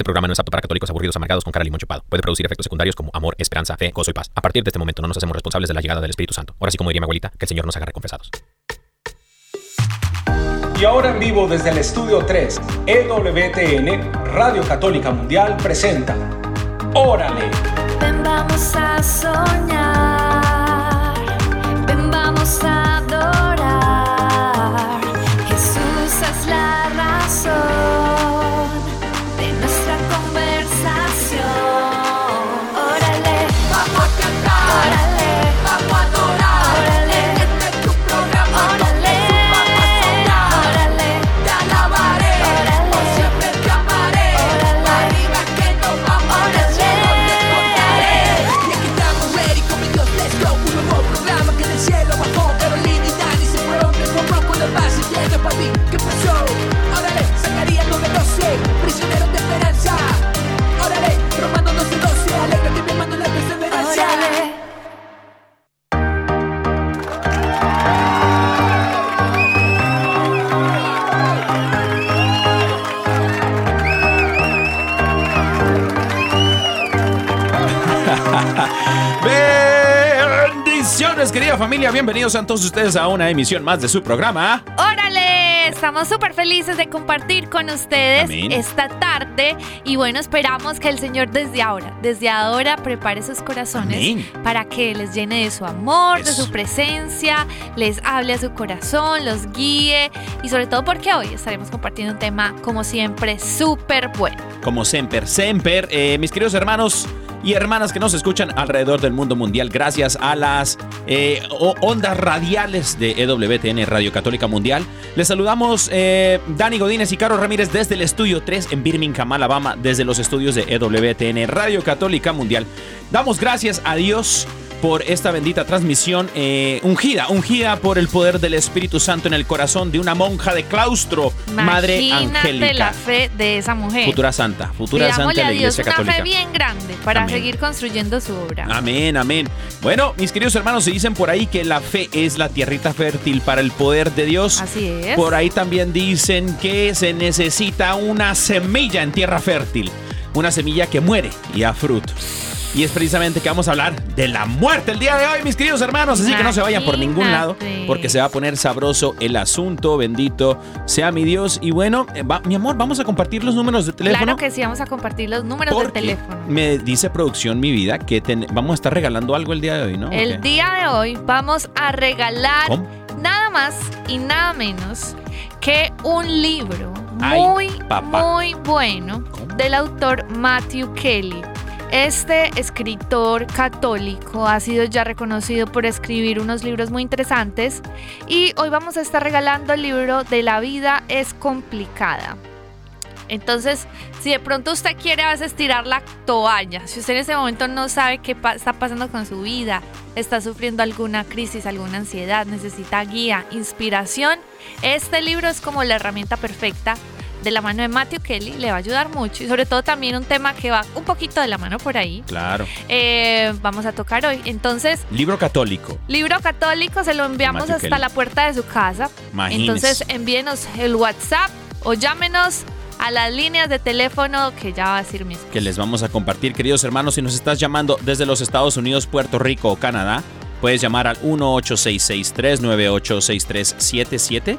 Este programa no es apto para católicos aburridos amargados con cara limón chupado. Puede producir efectos secundarios como amor, esperanza, fe, gozo y paz. A partir de este momento no nos hacemos responsables de la llegada del Espíritu Santo. Ahora sí, como diría mi abuelita, que el Señor nos haga reconfesados. Y ahora en vivo desde el estudio 3, EWTN, Radio Católica Mundial presenta Órale. Ven vamos a soñar, ven vamos a Querida familia. Bienvenidos a todos ustedes a una emisión más de su programa. ¡Órale! Estamos súper felices de compartir con ustedes Amén. esta tarde y bueno, esperamos que el Señor desde ahora, desde ahora prepare sus corazones Amén. para que les llene de su amor, de su presencia, les hable a su corazón, los guíe y sobre todo porque hoy estaremos compartiendo un tema como siempre súper bueno. Como Semper, Semper, eh, mis queridos hermanos y hermanas que nos escuchan alrededor del mundo mundial, gracias a las eh, ondas radiales de EWTN Radio Católica Mundial. Les saludamos eh, Dani Godínez y Caro Ramírez desde el estudio 3 en Birmingham, Alabama, desde los estudios de EWTN Radio Católica Mundial. Damos gracias a Dios por esta bendita transmisión eh, ungida, ungida por el poder del Espíritu Santo en el corazón de una monja de claustro, Madre Angélica. la fe de esa mujer. Futura santa, futura santa de la a Dios Iglesia una Católica. fe bien grande para Amén. seguir construyendo su obra. Amén, amén. Bueno, mis queridos hermanos, se dicen por ahí que la fe es la tierrita fértil para el poder de Dios. Así es. Por ahí también dicen que se necesita una semilla en tierra fértil. Una semilla que muere y da fruto. Y es precisamente que vamos a hablar de la muerte el día de hoy, mis queridos hermanos. Así que no se vayan por ningún lado, porque se va a poner sabroso el asunto. Bendito sea mi Dios. Y bueno, eh, va- mi amor, vamos a compartir los números de teléfono. Claro que sí, vamos a compartir los números del Porque teléfono. Me dice producción, mi vida, que ten- vamos a estar regalando algo el día de hoy, ¿no? El día de hoy vamos a regalar ¿Cómo? nada más y nada menos que un libro Ay, muy, papá. muy bueno ¿Cómo? del autor Matthew Kelly. Este escritor católico ha sido ya reconocido por escribir unos libros muy interesantes y hoy vamos a estar regalando el libro de La vida es complicada. Entonces, si de pronto usted quiere a veces tirar la toalla, si usted en ese momento no sabe qué está pasando con su vida, está sufriendo alguna crisis, alguna ansiedad, necesita guía, inspiración, este libro es como la herramienta perfecta de la mano de Matthew Kelly, le va a ayudar mucho y sobre todo también un tema que va un poquito de la mano por ahí. Claro. eh, vamos a tocar hoy. Entonces, Libro católico. libro católico se lo enviamos Matthew hasta Kelly. la puerta de su casa. Imagínese. Entonces envíenos el WhatsApp o llámenos a las líneas de teléfono que ya va a decir mi esposo. que les vamos a compartir, queridos hermanos. Si nos estás llamando desde los Estados Unidos, Puerto Rico o Canadá, puedes llamar al 1866-398-6377.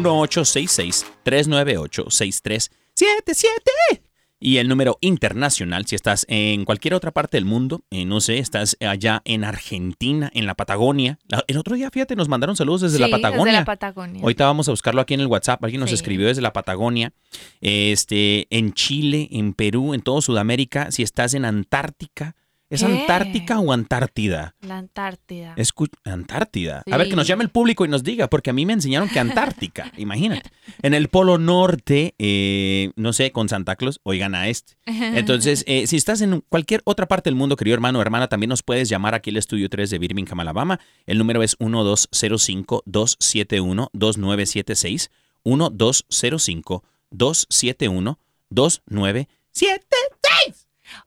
1866-398-6377. Y el número internacional, si estás en cualquier otra parte del mundo, eh, no sé, estás allá en Argentina, en la Patagonia. El otro día, fíjate, nos mandaron saludos desde la Patagonia. Desde la Patagonia. Ahorita vamos a buscarlo aquí en el WhatsApp. Alguien nos Sí. escribió desde la Patagonia, este, en Chile, en Perú, en todo Sudamérica. Si estás en Antártica, ¿es ¿Qué? Antártica o Antártida? La Antártida. Escu- Antártida. A ver, que nos llame el público y nos diga, porque a mí me enseñaron que Antártica, imagínate. En el Polo Norte, eh, no sé, con Santa Claus, oigan a este. Entonces, eh, si estás en cualquier otra parte del mundo, querido hermano o hermana, también nos puedes llamar aquí al estudio 3 de Birmingham, Alabama. El número es 1205-271-2976. 1205-271-2976.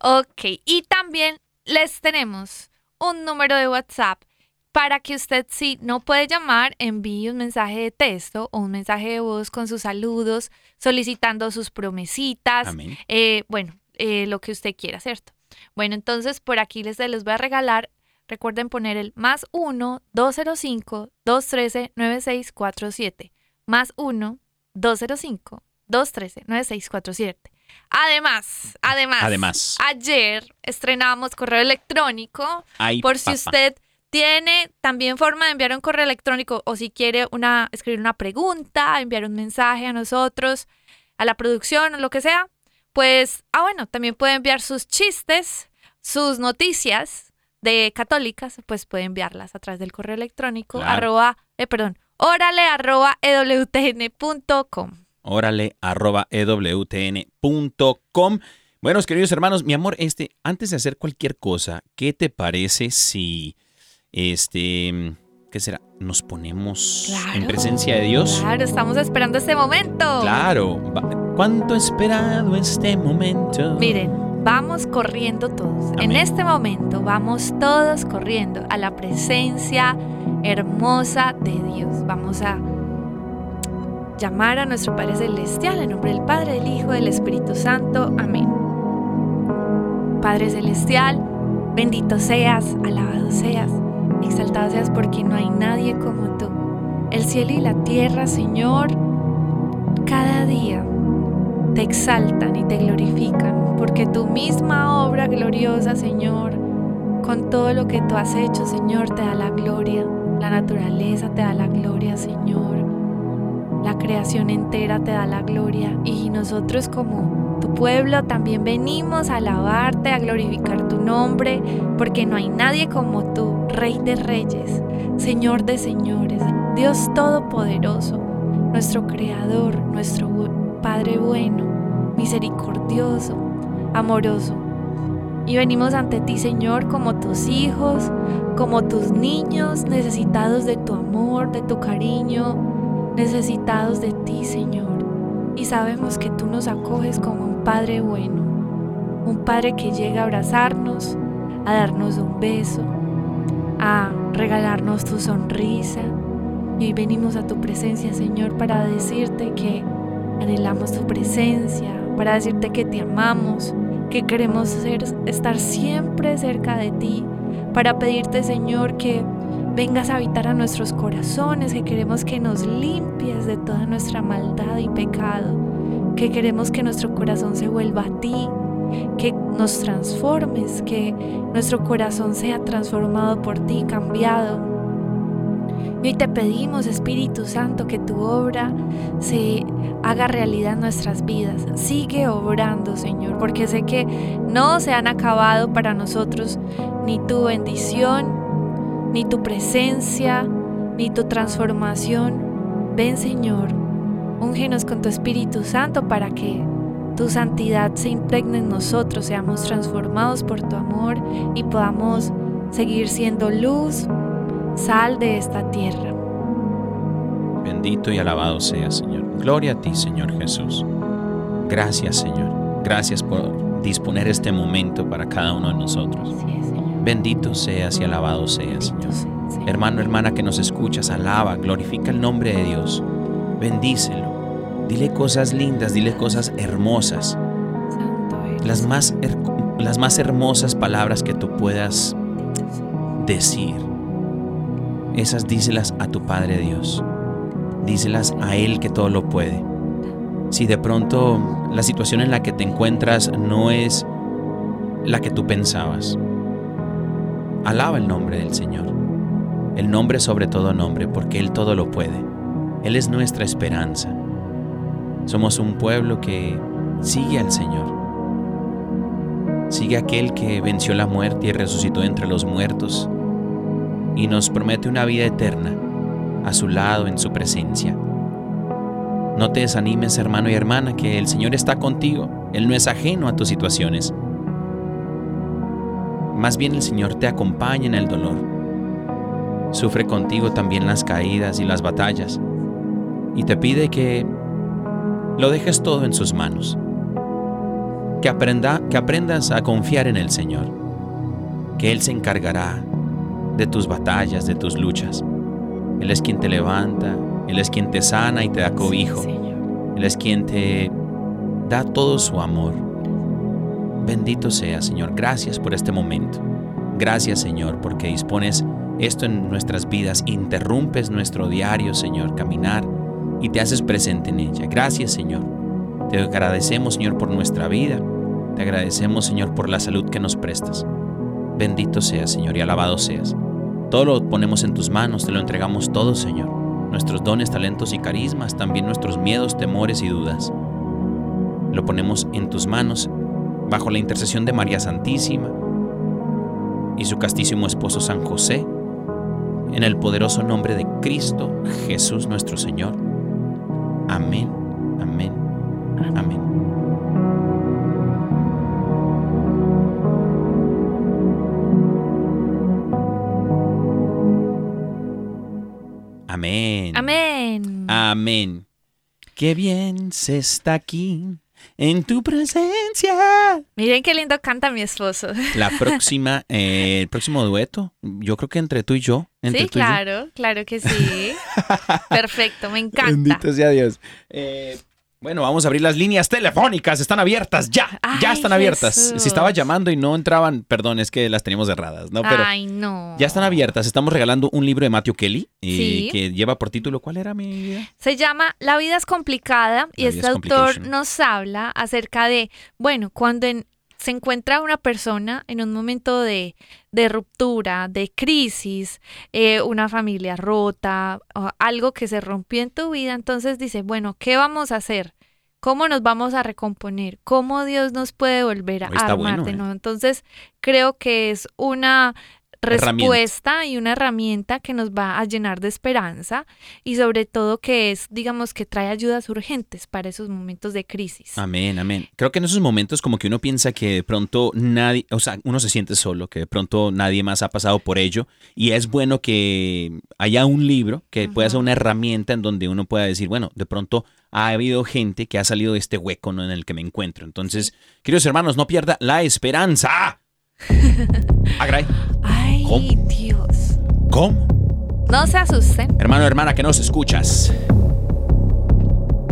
Ok, y también les tenemos un número de WhatsApp para que usted, si no puede llamar, envíe un mensaje de texto o un mensaje de voz con sus saludos, solicitando sus promesitas, Amén. eh, bueno, eh, lo que usted quiera, ¿cierto? Bueno, entonces por aquí les, les voy a regalar, recuerden poner el más 1-205-213-9647, más 1-205-213-9647. Además, además, Además. ayer estrenamos correo electrónico Ay, por si usted tiene también forma de enviar un correo electrónico o si quiere una, escribir una pregunta, enviar un mensaje a nosotros, a la producción o lo que sea, pues, ah, bueno, también puede enviar sus chistes, sus noticias de católicas, pues puede enviarlas a través del correo electrónico, Claro. arroba, eh, perdón, órale arroba ewtn.com. órale arroba E ewtn.com. Buenos queridos hermanos, mi amor, este, antes de hacer cualquier cosa, ¿qué te parece si, este, qué será? Nos ponemos en presencia de Dios. Claro, estamos esperando este momento. Claro. ¿Cuánto he esperado este momento? Miren, vamos corriendo todos. En este momento vamos todos corriendo a la presencia hermosa de Dios. Vamos a llamar a nuestro Padre Celestial en nombre del Padre, del Hijo, del Espíritu Santo. Amén. Padre Celestial, bendito seas, alabado seas, exaltado seas porque no hay nadie como tú. El cielo y la tierra, Señor, cada día te exaltan y te glorifican, porque tu misma obra gloriosa, Señor, con todo lo que tú has hecho, Señor, te da la gloria. La naturaleza te da la gloria, Señor. La creación entera te da la gloria. Y nosotros como tu pueblo también venimos a alabarte, a glorificar tu nombre, porque no hay nadie como tú, Rey de Reyes, Señor de Señores, Dios Todopoderoso, nuestro Creador, nuestro Padre bueno, misericordioso, amoroso. Y venimos ante ti, Señor, como tus hijos, como tus niños, necesitados de tu amor, de tu cariño, necesitados de ti, Señor. Y sabemos que tú nos acoges como un Padre bueno, un Padre que llega a abrazarnos, a darnos un beso, a regalarnos tu sonrisa. Y hoy venimos a tu presencia, Señor, para decirte que anhelamos tu presencia, para decirte que te amamos, que queremos ser- estar siempre cerca de ti, para pedirte, Señor, que vengas a habitar a nuestros corazones, que queremos que nos limpies de toda nuestra maldad y pecado, que queremos que nuestro corazón se vuelva a ti, que nos transformes, que nuestro corazón sea transformado por ti, cambiado. Y hoy te pedimos, Espíritu Santo, que tu obra se haga realidad en nuestras vidas. Sigue obrando, Señor, porque sé que no se han acabado para nosotros ni tu bendición, ni tu presencia, ni tu transformación. Ven, Señor, úngenos con tu Espíritu Santo para que tu santidad se impregne en nosotros, seamos transformados por tu amor y podamos seguir siendo luz, sal de esta tierra. Bendito y alabado sea, Señor. Gloria a ti, Señor Jesús. Gracias, Señor. Gracias por disponer este momento para cada uno de nosotros. Sí, Señor. Bendito seas y alabado seas, Señor. Hermano, hermana que nos escuchas, alaba, glorifica el nombre de Dios. Bendícelo. Dile cosas lindas, dile cosas hermosas. Las más, her- las más hermosas palabras que tú puedas decir. Esas díselas a tu Padre Dios. Díselas a Él que todo lo puede. Si de pronto la situación en la que te encuentras no es la que tú pensabas, alaba el nombre del Señor. El nombre sobre todo nombre, porque Él todo lo puede. Él es nuestra esperanza. Somos un pueblo que sigue al Señor. Sigue aquel que venció la muerte y resucitó entre los muertos y nos promete una vida eterna a su lado en su presencia. No te desanimes, hermano y hermana, que el Señor está contigo. Él no es ajeno a tus situaciones. Más bien el Señor te acompaña en el dolor. Sufre contigo también las caídas y las batallas. Y te pide que lo dejes todo en sus manos. Que, aprenda, que aprendas a confiar en el Señor. Que Él se encargará de tus batallas, de tus luchas. Él es quien te levanta, Él es quien te sana y te da cobijo. Sí. Él es quien te da todo su amor. Bendito sea, Señor. Gracias por este momento. Gracias, Señor, porque dispones esto en nuestras vidas, interrumpes nuestro diario, Señor, caminar y te haces presente en ella. Gracias, Señor. Te agradecemos, Señor, por nuestra vida. Te agradecemos, Señor, por la salud que nos prestas. Bendito seas, Señor, y alabado seas. Todo lo ponemos en tus manos, te lo entregamos todo, Señor. Nuestros dones, talentos y carismas, también nuestros miedos, temores y dudas. Lo ponemos en tus manos, bajo la intercesión de María Santísima y su castísimo esposo San José, en el poderoso nombre de Cristo Jesús nuestro Señor. Amén, amén, amén. Amén. Amén. Amén. Qué bien se está aquí en tu presencia. Miren qué lindo canta mi esposo. La próxima, eh, el próximo dueto, yo creo que entre tú y yo. Entre Sí, tú y yo. claro, claro que sí. Perfecto, me encanta. Bendito sea Dios. Eh, bueno, vamos a abrir las líneas telefónicas. Están abiertas ya. ya están abiertas. Jesús. Si estaba llamando y no entraban, perdón, es que las teníamos cerradas, ¿no? Pero Ay, no. ya están abiertas. Estamos regalando un libro de Matthew Kelly eh, Sí. que lleva por título. ¿Cuál era mi vida? Se llama La vida es complicada y este autor nos habla acerca de, bueno, cuando en- se encuentra una persona en un momento de, de ruptura, de crisis, eh, una familia rota, o algo que se rompió en tu vida, entonces dice, bueno, ¿qué vamos a hacer? ¿Cómo nos vamos a recomponer? ¿Cómo Dios nos puede volver a Está armar bueno, de ¿eh? nuevo? Entonces, creo que es una. Respuesta y una herramienta que nos va a llenar de esperanza y sobre todo que es, digamos, que trae ayudas urgentes para esos momentos de crisis. Amén, amén. Creo que en esos momentos como que uno piensa que de pronto nadie, o sea, uno se siente solo, que de pronto nadie más ha pasado por ello y es bueno que haya un libro que pueda ser una herramienta en donde uno pueda decir, bueno, de pronto ha habido gente que ha salido de este hueco ¿no? en el que me encuentro. Entonces, queridos hermanos, no pierda la esperanza. Agray, Ay, ¿Cómo? Dios. ¿cómo? No se asusten, Hermano, hermana, que nos escuchas.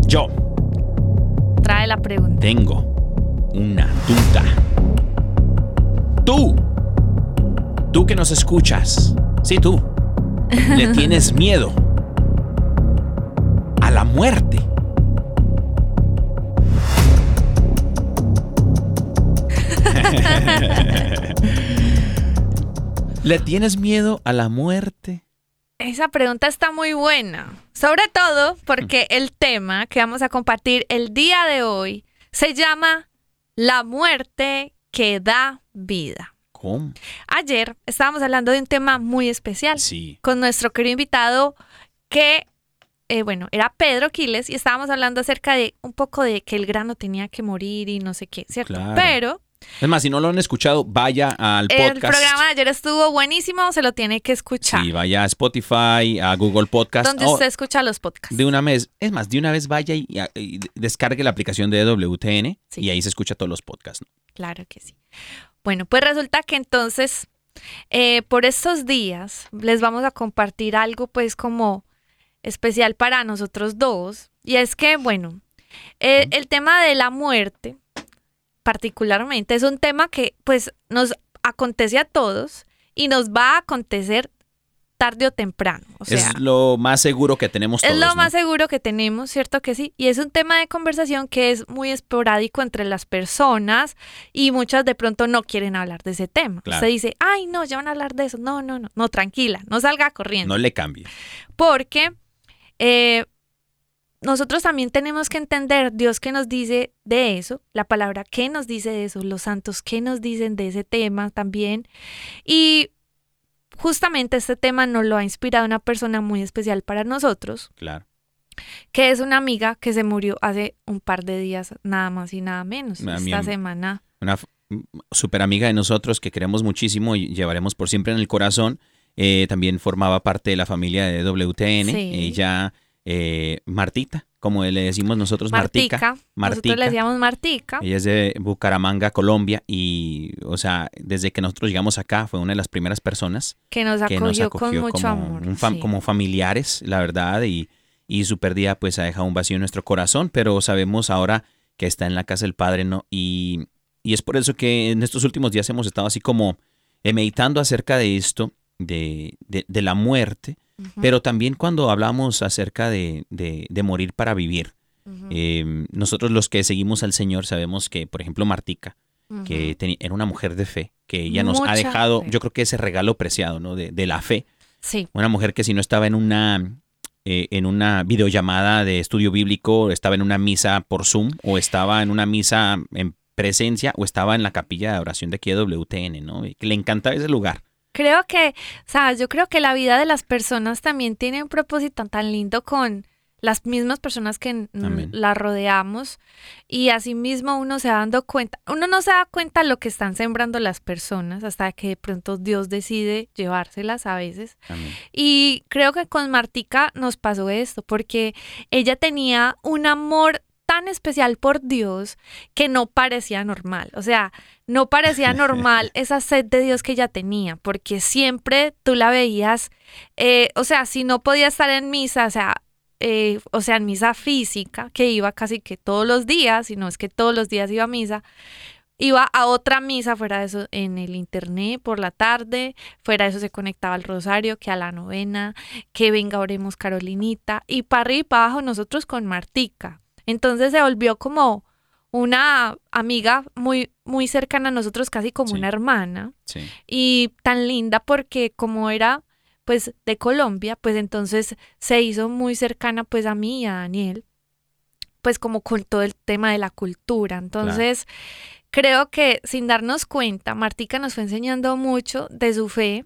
Yo trae la pregunta. Tengo una duda. Tú, tú que nos escuchas, sí tú, le tienes miedo a la muerte. ¿Le tienes miedo a la muerte? Esa pregunta está muy buena, sobre todo Mm. porque el tema que vamos a compartir el día de hoy se llama La muerte que da vida. ¿Cómo? Ayer estábamos hablando de un tema muy especial. Sí. con nuestro querido invitado que, eh, bueno, era Pedro Quiles y estábamos hablando acerca de un poco de que el grano tenía que morir y no sé qué, ¿cierto? Claro. Pero Es más, si no lo han escuchado, vaya al el podcast. programa de ayer estuvo buenísimo, se lo tiene que escuchar. Sí, vaya a Spotify, a Google Podcast. donde usted escucha los podcasts. de una vez, es más, de una vez vaya y, y descargue la aplicación de WTN Sí. y ahí se escucha todos los podcasts. ¿no? Claro que sí. Bueno, pues resulta que entonces, eh, por estos días, les vamos a compartir algo pues como especial para nosotros dos. Y es que, bueno, eh, el tema de la muerte, particularmente, es un tema que pues nos acontece a todos y nos va a acontecer tarde o temprano. O sea, es lo más seguro que tenemos es todos. lo ¿no? más seguro que tenemos, ¿cierto que sí? Y es un tema de conversación que es muy esporádico entre las personas y muchas de pronto no quieren hablar de ese tema. Claro. Usted dice, ay, no, ya van a hablar de eso. No, no, no, no, tranquila, no salga corriendo. No le cambie. Porque eh, nosotros también tenemos que entender Dios que nos dice de eso, la palabra que nos dice de eso, los santos que nos dicen de ese tema también. Y justamente este tema nos lo ha inspirado una persona muy especial para nosotros, Claro. que es una amiga que se murió hace un par de días, nada más y nada menos. Una Esta semana. Una super amiga de nosotros que queremos muchísimo y llevaremos por siempre en el corazón. eh, también formaba parte de la familia de WTN. Sí. Ella, eh, Martita, como le decimos nosotros, Martica. Martica. Nosotros le decíamos Martica. Ella es de Bucaramanga, Colombia, y, o sea, desde que nosotros llegamos acá fue una de las primeras personas Que nos que acogió, nos acogió con mucho como, amor. un fam- sí. como familiares, la verdad, y, y su pérdida pues ha dejado un vacío en nuestro corazón, pero sabemos ahora que está en la casa del Padre, ¿no? Y, y es por eso que en estos últimos días hemos estado así como meditando acerca de esto, de, de- de la muerte, Pero también cuando hablamos acerca de, de- de morir para vivir. Eh, nosotros los que seguimos al Señor sabemos que, por ejemplo, Martica, que teni- era una mujer de fe, que ella nos ha dejado, fe. yo creo que ese regalo preciado, ¿no? De, de la fe. Sí, Una mujer que si no estaba en una, eh, en una videollamada de estudio bíblico, estaba en una misa por Zoom, o estaba en una misa en presencia, o estaba en la capilla de oración de aquí de WTN, ¿no? Y que le encantaba ese lugar. Creo que, sabes, yo creo que la vida de las personas también tiene un propósito tan lindo con las mismas personas que Amén. la rodeamos y asimismo uno se va dando cuenta, uno no se da cuenta lo que están sembrando las personas hasta que de pronto Dios decide llevárselas a veces. Amén. Y creo que con Martica nos pasó esto, porque ella tenía un amor tan especial por Dios que no parecía normal. O sea, no parecía normal esa sed de Dios que ella tenía, porque siempre tú la veías, eh, o sea, si no podía estar en misa, o sea, eh, o sea, en misa física, que iba casi que todos los días, y no es que todos los días iba a misa, iba a otra misa fuera de eso en el internet por la tarde, fuera de eso se conectaba al rosario, que a la novena, que venga oremos Carolinita y para arriba y para abajo nosotros con Martica. Entonces se volvió como una amiga muy muy cercana a nosotros, casi como Sí. una hermana Sí. y tan linda porque como era pues de Colombia, pues entonces se hizo muy cercana pues a mí y a Daniel, pues como con todo el tema de la cultura. Entonces, creo que sin darnos cuenta, Martica nos fue enseñando mucho de su fe,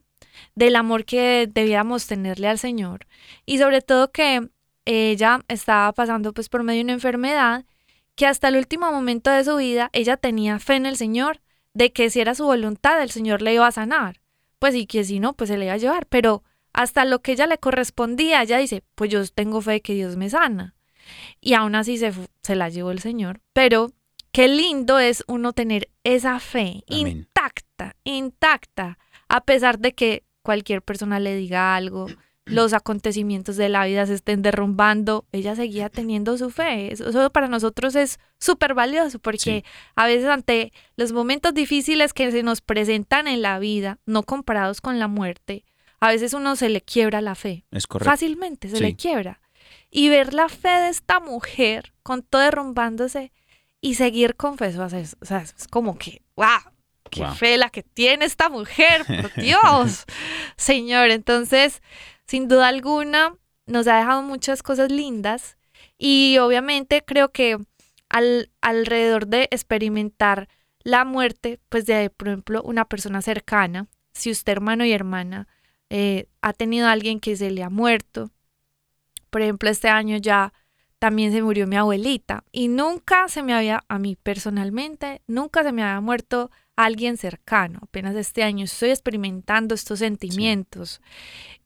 del amor que debíamos tenerle al Señor y sobre todo que ella estaba pasando pues por medio de una enfermedad que hasta el último momento de su vida ella tenía fe en el Señor de que si era su voluntad el Señor le iba a sanar, pues y que si no pues se le iba a llevar, pero hasta lo que ella le correspondía, ella dice, pues yo tengo fe de que Dios me sana. Y aún así se, se la llevó el Señor. Pero qué lindo es uno tener esa fe Amén. intacta, intacta, a pesar de que cualquier persona le diga algo, los acontecimientos de la vida se estén derrumbando, ella seguía teniendo su fe. Eso, eso para nosotros es súper valioso porque Sí. a veces ante los momentos difíciles que se nos presentan en la vida, no comparados con la muerte, a veces uno se le quiebra la fe Es correcto. fácilmente, se Sí. le quiebra. Y ver la fe de esta mujer con todo derrumbándose y seguir con fe, o sea, es como que, wow, qué Wow. fe la que tiene esta mujer, por Dios, Señor. Entonces, sin duda alguna, nos ha dejado muchas cosas lindas y obviamente creo que al, alrededor de experimentar la muerte, pues de, por ejemplo, una persona cercana, si usted hermano y hermana eh, ha tenido a alguien que se le ha muerto, por ejemplo, este año ya también se murió mi abuelita y nunca se me había, a mí personalmente, nunca se me había muerto alguien cercano. Apenas este año estoy experimentando estos sentimientos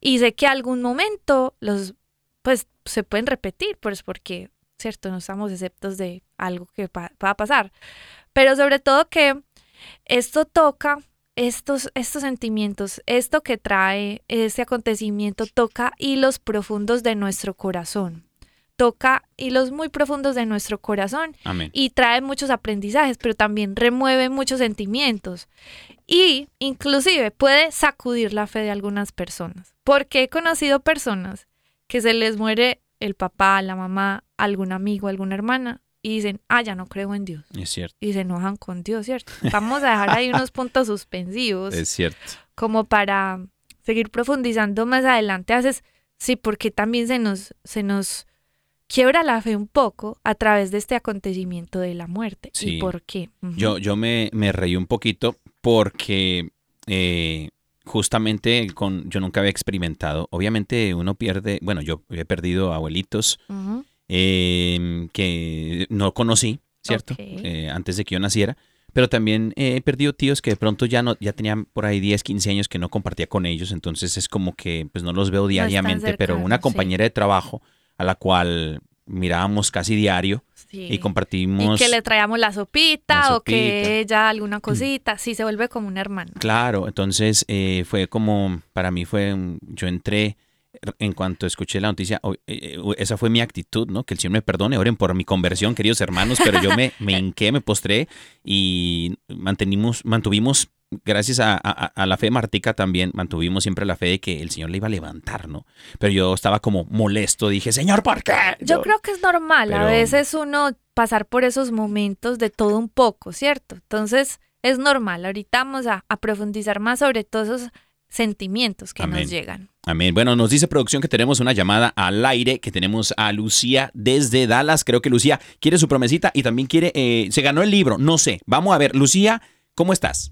y sé que algún momento los, pues, se pueden repetir, pues porque, cierto, no estamos exceptos de algo que va a pasar. Pero sobre todo que esto toca estos, estos sentimientos, esto que trae este acontecimiento, toca hilos profundos de nuestro corazón. Toca hilos muy profundos de nuestro corazón Amén. y trae muchos aprendizajes, pero también remueve muchos sentimientos y inclusive puede sacudir la fe de algunas personas, porque he conocido personas que se les muere el papá, la mamá, algún amigo, alguna hermana y dicen, ah, ya no creo en Dios Es cierto. y se enojan con Dios, ¿cierto? Vamos a dejar ahí unos puntos suspensivos Es cierto. como para seguir profundizando más adelante. Haces, sí, porque también se nos, se nos quiebra la fe un poco a través de este acontecimiento de la muerte. Sí. ¿Y por qué? Yo, yo me, me reí un poquito porque eh, justamente con, yo nunca había experimentado. Obviamente uno pierde, bueno, yo he perdido abuelitos eh, que no conocí, ¿cierto? Eh, antes de que yo naciera. Pero también he perdido tíos que de pronto ya no, ya tenían por ahí 10, 15 años que no compartía con ellos, entonces es como que pues no los veo diariamente, pero una sí. compañera de trabajo a la cual mirábamos casi diario Sí. y compartimos. Y que le traíamos la sopita, La o que ella alguna cosita. Sí, se vuelve como una hermana. Claro, entonces eh, fue como, para mí fue, un- yo entré, en cuanto escuché la noticia, eh, eh, esa fue mi actitud, ¿no? Que el Señor me perdone, oren por mi conversión, queridos hermanos, pero yo me, me hinqué, me postré y mantenimos, mantuvimos, gracias a, a- a la fe de Martica también, mantuvimos siempre la fe de que el Señor le iba a levantar, ¿no? Pero yo estaba como molesto, dije, Señor, ¿por qué? Yo creo que es normal, a veces uno pasar por esos momentos de todo un poco, ¿cierto? Entonces es normal, ahorita vamos a, a profundizar más sobre todos esos sentimientos que Amén. nos llegan. Amén. Bueno, nos dice producción que tenemos una llamada al aire, que tenemos a Lucía desde Dallas. Creo que Lucía quiere su promesita y también quiere, eh, se ganó el libro, no sé. Vamos a ver, Lucía, ¿cómo estás?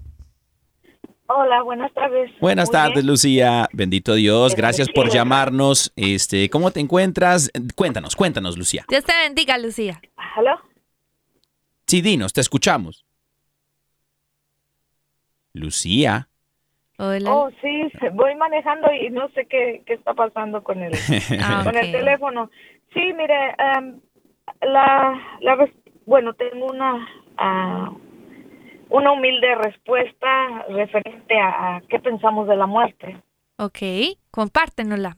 Hola, buenas tardes. Buenas Muy tardes, bien. Lucía. Bendito Dios, gracias por llamarnos. Este, ¿cómo te encuentras? Cuéntanos, cuéntanos, Lucía. Dios te bendiga, Lucía. ¿Aló? Sí, dinos, te escuchamos. Lucía. Hola. Oh, sí, voy manejando y no sé qué, qué está pasando con el, Ah, con el teléfono. Sí, mire, em, la, la, bueno, tengo una, ah, una humilde respuesta referente a, a qué pensamos de la muerte. Ok, compártenosla.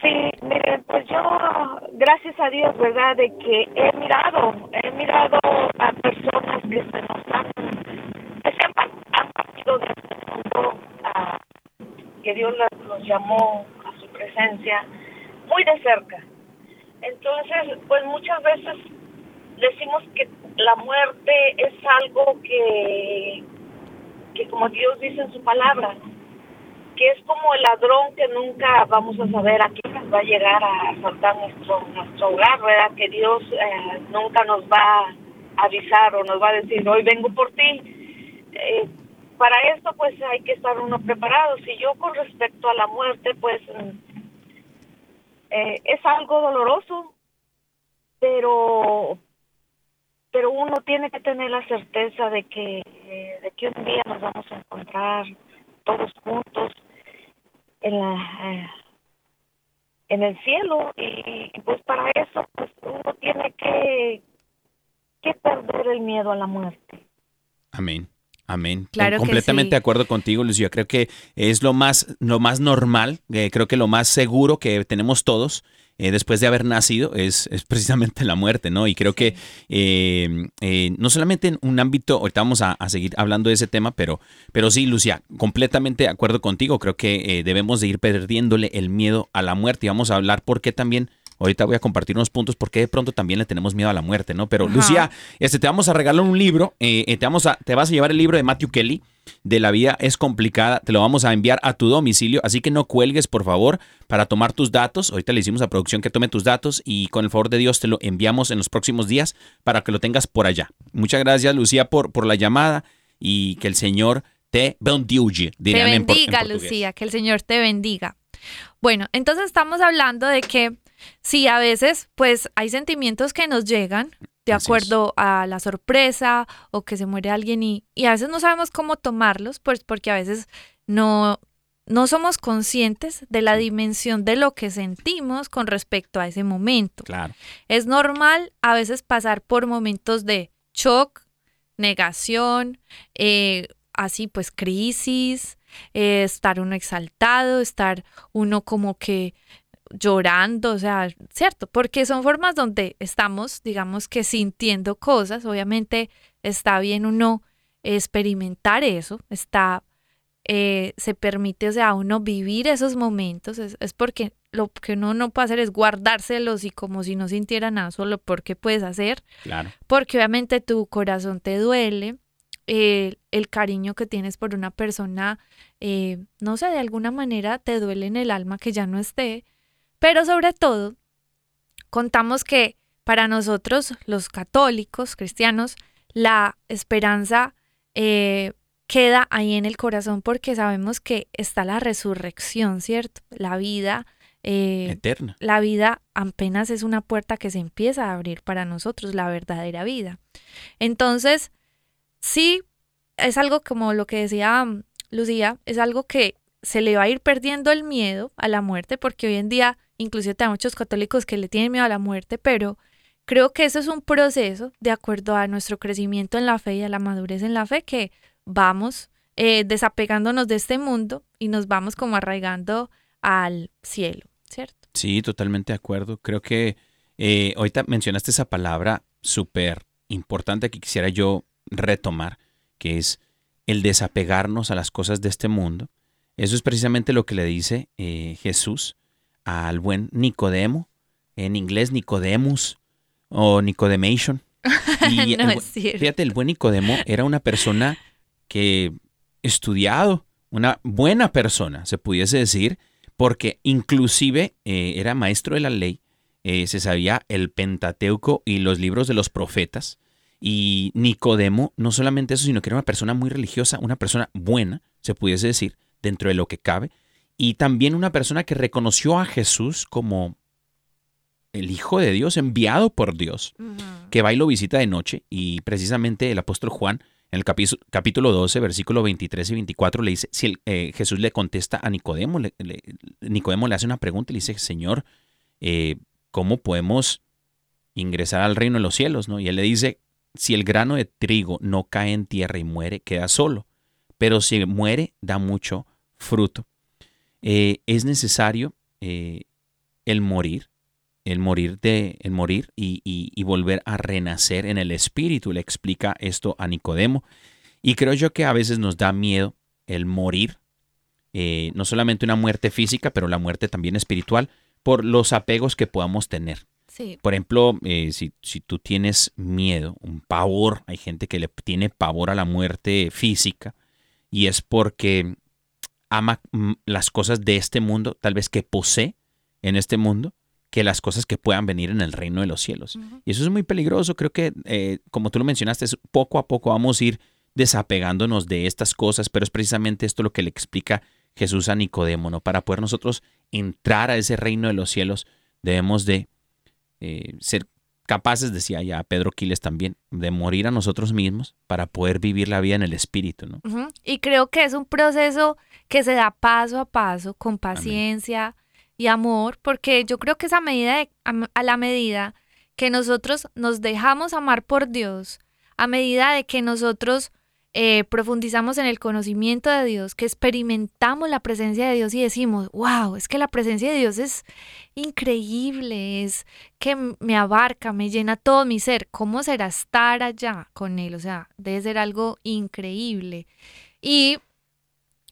Sí, mire, pues yo, gracias a Dios, ¿verdad? De que he mirado, he mirado a personas que se nos han, que se han, pa- han partido de ah, que Dios los llamó a su presencia muy de cerca. Entonces, pues muchas veces decimos que la muerte es algo que, que como Dios dice en su palabra, que es como el ladrón que nunca vamos a saber a qué nos va a llegar a asaltar nuestro, nuestro hogar, ¿verdad? Que Dios eh, nunca nos va a avisar o nos va a decir, hoy vengo por ti. Eh, para esto, pues hay que estar uno preparado. Si yo con respecto a la muerte, pues mm, eh, es algo doloroso, pero pero uno tiene que tener la certeza de que de que un día nos vamos a encontrar todos juntos en la eh, en el cielo y, y, pues para eso pues uno tiene que que perder el miedo a la muerte Amén. Amén. Claro que Completamente sí. de acuerdo contigo, Lucía. Creo que es lo más, lo más normal, eh, creo que lo más seguro que tenemos todos eh, después de haber nacido es, es precisamente la muerte, ¿no? Y creo que eh, no solamente en un ámbito, ahorita vamos a, a seguir hablando de ese tema, pero, pero sí, Lucía, completamente de acuerdo contigo. Creo que debemos de ir perdiéndole el miedo a la muerte y vamos a hablar por qué también. Ahorita voy a compartir unos puntos porque de pronto también le tenemos miedo a la muerte, ¿no? Pero Ajá. Lucía, este, te vamos a regalar un libro, eh, eh, te, vamos a, te vas a llevar el libro de Matthew Kelly, de La vida es complicada, te lo vamos a enviar a tu domicilio, así que no cuelgues, por favor, para tomar tus datos. Ahorita le hicimos a producción que tome tus datos y con el favor de Dios te lo enviamos en los próximos días para que lo tengas por allá. Muchas gracias, Lucía, por, por la llamada y que el Señor te bendiga. Te en bendiga. Lucía, que el Señor te bendiga. Bueno, entonces estamos hablando de que sí, a veces pues hay sentimientos que nos llegan de Así acuerdo a la sorpresa o que se muere alguien y, y a veces no sabemos cómo tomarlos, pues porque a veces no, no somos conscientes de la dimensión de lo que sentimos con respecto a ese momento. Claro, Es normal a veces pasar por momentos de shock, negación, eh, así pues crisis, eh, estar uno exaltado, estar uno como que llorando, o sea, ¿cierto? Porque son formas donde estamos, digamos que sintiendo cosas, obviamente está bien uno experimentar eso, está, eh, se permite, o sea, uno vivir esos momentos, es, es porque lo que uno no puede hacer es guardárselos y como si no sintiera nada, solo porque puedes hacer, claro. porque obviamente tu corazón te duele, eh, el cariño que tienes por una persona, eh, no sé, de alguna manera te duele en el alma que ya no esté, pero sobre todo contamos que para nosotros los católicos, cristianos, la esperanza eh, queda ahí en el corazón porque sabemos que está la resurrección, ¿cierto? La vida. eh, Eterna. la vida apenas es una puerta que se empieza a abrir para nosotros, la verdadera vida. Entonces, sí, es algo como lo que decía mm, Lucía, es algo que se le va a ir perdiendo el miedo a la muerte, porque hoy en día inclusive hay muchos católicos que le tienen miedo a la muerte, pero creo que eso es un proceso de acuerdo a nuestro crecimiento en la fe y a la madurez en la fe que vamos eh, desapegándonos de este mundo y nos vamos como arraigando al cielo, ¿cierto? Sí, totalmente de acuerdo. Creo que eh, ahorita mencionaste esa palabra súper importante que quisiera yo retomar, que es el desapegarnos a las cosas de este mundo. Eso es precisamente lo que le dice eh, Jesús al buen Nicodemo, en inglés Nicodemus o Nicodemation. Y No el bu- es cierto. fíjate, el buen Nicodemo era una persona que estudiado, una buena persona, se pudiese decir, porque inclusive eh, era maestro de la ley, eh, se sabía el Pentateuco y los libros de los profetas. Y Nicodemo, no solamente eso, sino que era una persona muy religiosa, una persona buena, se pudiese decir, dentro de lo que cabe, y también una persona que reconoció a Jesús como el Hijo de Dios, enviado por Dios, que va y lo visita de noche, y precisamente el apóstol Juan, en el capítulo 12, versículo 23 y 24, le dice, si el- eh, Jesús le contesta a Nicodemo, le- le- Nicodemo le hace una pregunta y le dice, Señor, eh, ¿cómo podemos ingresar al reino de los cielos? ¿no? Y él le dice, si el grano de trigo no cae en tierra y muere, queda solo, pero si muere, da mucho fruto. Eh, es necesario eh, el morir, el morir de, el morir y, y- y volver a renacer en el espíritu. Le explica esto a Nicodemo. Y creo yo que a veces nos da miedo el morir, eh, no solamente una muerte física, pero la muerte también espiritual, por los apegos que podamos tener. Sí. Por ejemplo, eh, si, si tú tienes miedo, un pavor, hay gente que le tiene pavor a la muerte física y es porque ama mm, las cosas de este mundo, tal vez que posee en este mundo, que las cosas que puedan venir en el reino de los cielos. Y eso es muy peligroso. Creo que, eh, como tú lo mencionaste, poco a poco vamos a ir desapegándonos de estas cosas, pero es precisamente esto lo que le explica Jesús a Nicodemo, ¿no? Para poder nosotros entrar a ese reino de los cielos, debemos de eh, ser capaces, decía ya Pedro Quiles también, de morir a nosotros mismos para poder vivir la vida en el Espíritu, ¿no? Y creo que es un proceso que se da paso a paso, con paciencia y amor, porque yo creo que es a, medida de- a, a la medida que nosotros nos dejamos amar por Dios, a medida de que nosotros eh, profundizamos en el conocimiento de Dios, que experimentamos la presencia de Dios y decimos, wow, es que la presencia de Dios es increíble, es que me abarca, me llena todo mi ser. ¿Cómo será estar allá con Él? O sea, debe ser algo increíble. Y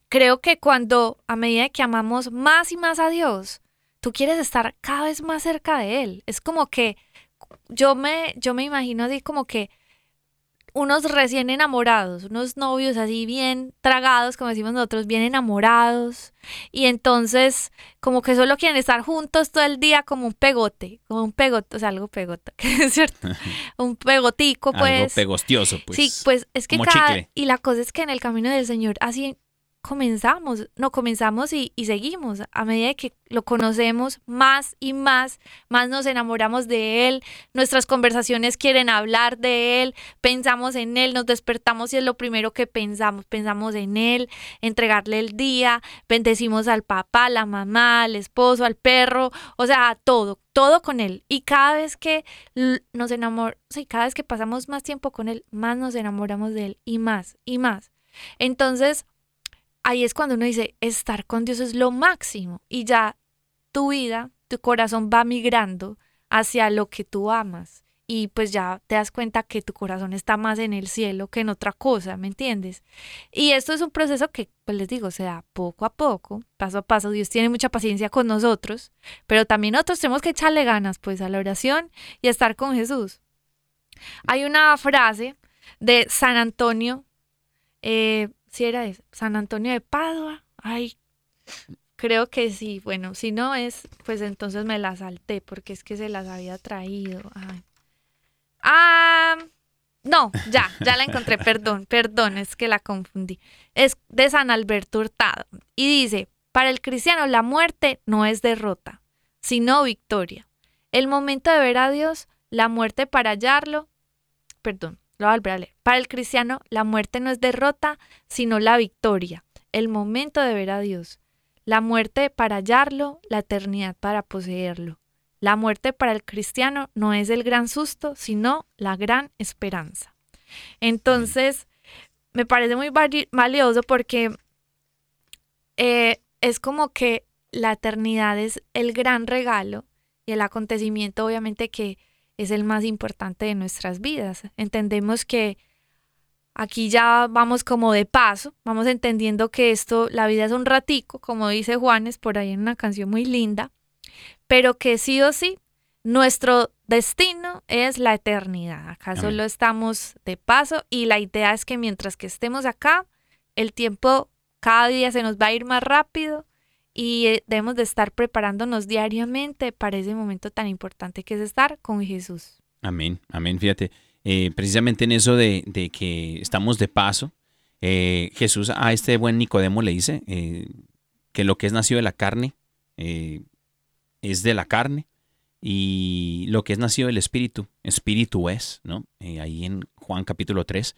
creo que cuando a medida que amamos más y más a Dios, tú quieres estar cada vez más cerca de Él. Es como que yo me, yo me imagino así como que unos recién enamorados, unos novios así bien tragados, como decimos nosotros, bien enamorados. Y entonces como que solo quieren estar juntos todo el día como un pegote, como un pegote, o sea, algo pegota, cierto, un pegotico pues. Algo pegostioso, pues. Sí, pues es que como cada... chicle. Y la cosa es que en el camino del Señor así comenzamos, no comenzamos y, y seguimos. A medida que lo conocemos más y más, más nos enamoramos de Él, nuestras conversaciones quieren hablar de Él, pensamos en Él, nos despertamos y es lo primero que pensamos, pensamos en Él, entregarle el día, bendecimos al papá, la mamá, al esposo, al perro, o sea, a todo, todo con Él. Y cada vez que nos enamoramos, sí, cada vez que pasamos más tiempo con Él, más nos enamoramos de Él y más y más. Entonces, ahí es cuando uno dice, estar con Dios es lo máximo y ya tu vida, tu corazón va migrando hacia lo que tú amas y pues ya te das cuenta que tu corazón está más en el cielo que en otra cosa, ¿me entiendes? Y esto es un proceso que, pues les digo, se da poco a poco, paso a paso. Dios tiene mucha paciencia con nosotros, pero también nosotros tenemos que echarle ganas pues a la oración y a estar con Jesús. Hay una frase de San Antonio, eh, si era de San Antonio de Padua, ay, creo que sí, bueno, si no es, pues entonces me la salté porque es que se las había traído. Ay. Ah, no, ya, ya la encontré, perdón, perdón, es que la confundí. Es de San Alberto Hurtado y dice, para el cristiano la muerte no es derrota, sino victoria. El momento de ver a Dios, la muerte para hallarlo, perdón, lo. Para el cristiano la muerte no es derrota, sino la victoria. el momento de ver a Dios. La muerte para hallarlo, la eternidad para poseerlo. La muerte para el cristiano no es el gran susto, sino la gran esperanza. Entonces, me parece muy valioso porque eh, es como que la eternidad es el gran regalo y el acontecimiento obviamente que es el más importante de nuestras vidas. Entendemos que aquí ya vamos como de paso, vamos entendiendo que esto, la vida es un ratico, como dice Juanes por ahí en una canción muy linda, pero que sí o sí, nuestro destino es la eternidad. Acá Amén. solo estamos de paso y la idea es que mientras que estemos acá, el tiempo cada día se nos va a ir más rápido y eh, debemos de estar preparándonos diariamente para ese momento tan importante que es estar con Jesús. Amén, amén. Fíjate, eh, precisamente en eso de, de que estamos de paso, eh, Jesús a este buen Nicodemo le dice que lo que es nacido de la carne es de la carne y lo que es nacido del espíritu, espíritu es, ¿no? Ahí en Juan capítulo 3.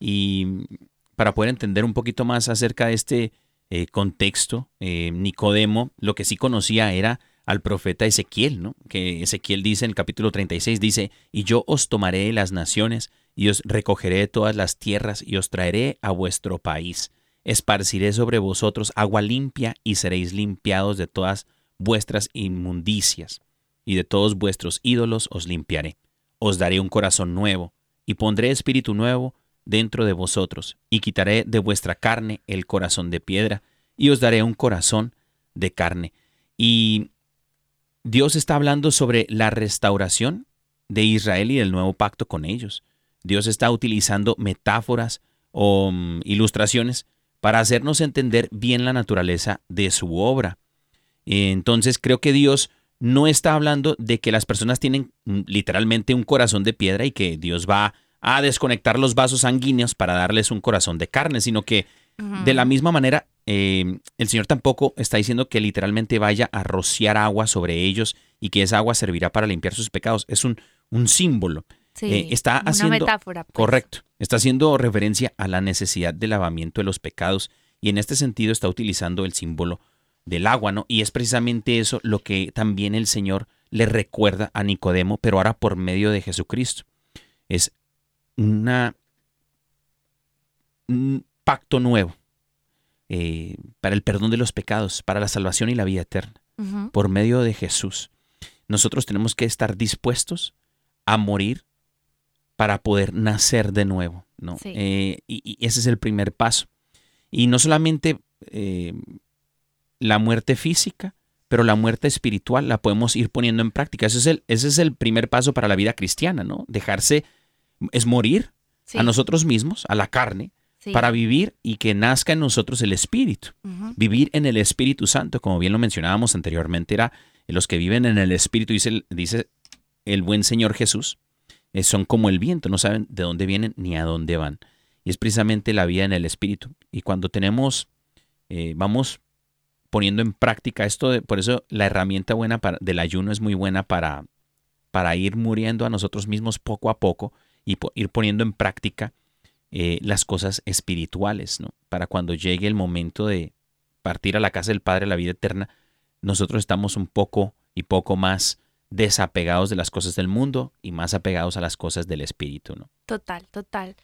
Y para poder entender un poquito más acerca de este eh, contexto, eh, Nicodemo lo que sí conocía era al profeta Ezequiel, ¿no? Que Ezequiel dice en el capítulo 36, dice, y yo os tomaré de las naciones y os recogeré de todas las tierras y os traeré a vuestro país. Esparciré sobre vosotros agua limpia y seréis limpiados de todas vuestras inmundicias y de todos vuestros ídolos os limpiaré. Os daré un corazón nuevo y pondré espíritu nuevo dentro de vosotros y quitaré de vuestra carne el corazón de piedra y os daré un corazón de carne. Y Dios está hablando sobre la restauración de Israel y del nuevo pacto con ellos. Dios está utilizando metáforas o mm, ilustraciones para hacernos entender bien la naturaleza de su obra. Entonces creo que Dios no está hablando de que las personas tienen mm, literalmente un corazón de piedra y que Dios va a desconectar los vasos sanguíneos para darles un corazón de carne, sino que de la misma manera eh, el Señor tampoco está diciendo que literalmente vaya a rociar agua sobre ellos y que esa agua servirá para limpiar sus pecados. Es un, un símbolo. Sí, Eh, está una haciendo metáfora. pues. Correcto. Está haciendo referencia a la necesidad del lavamiento de los pecados y en este sentido está utilizando el símbolo del agua, ¿no? Y es precisamente eso lo que también el Señor le recuerda a Nicodemo, pero ahora por medio de Jesucristo. Es una un pacto nuevo eh, para el perdón de los pecados, para la salvación y la vida eterna, por medio de Jesús. Nosotros tenemos que estar dispuestos a morir para poder nacer de nuevo, ¿no? Sí. Eh, y, y ese es el primer paso. Y no solamente eh, la muerte física, pero la muerte espiritual la podemos ir poniendo en práctica. Ese es el, ese es el primer paso para la vida cristiana, ¿no? Dejarse, es morir Sí, a nosotros mismos, a la carne, sí. para vivir y que nazca en nosotros el Espíritu. Vivir en el Espíritu Santo, como bien lo mencionábamos anteriormente, era los que viven en el Espíritu, dice, el- dice el buen Señor Jesús, eh, son como el viento, no saben de dónde vienen ni a dónde van. Y es precisamente la vida en el Espíritu. Y cuando tenemos, eh, vamos poniendo en práctica esto, de- por eso la herramienta buena para, del ayuno es muy buena para, para ir muriendo a nosotros mismos poco a poco y ir poniendo en práctica eh, las cosas espirituales, ¿no? Para cuando llegue el momento de partir a la casa del Padre, la vida eterna, nosotros estamos un poco y poco más desapegados de las cosas del mundo y más apegados a las cosas del Espíritu, ¿no? Total, total.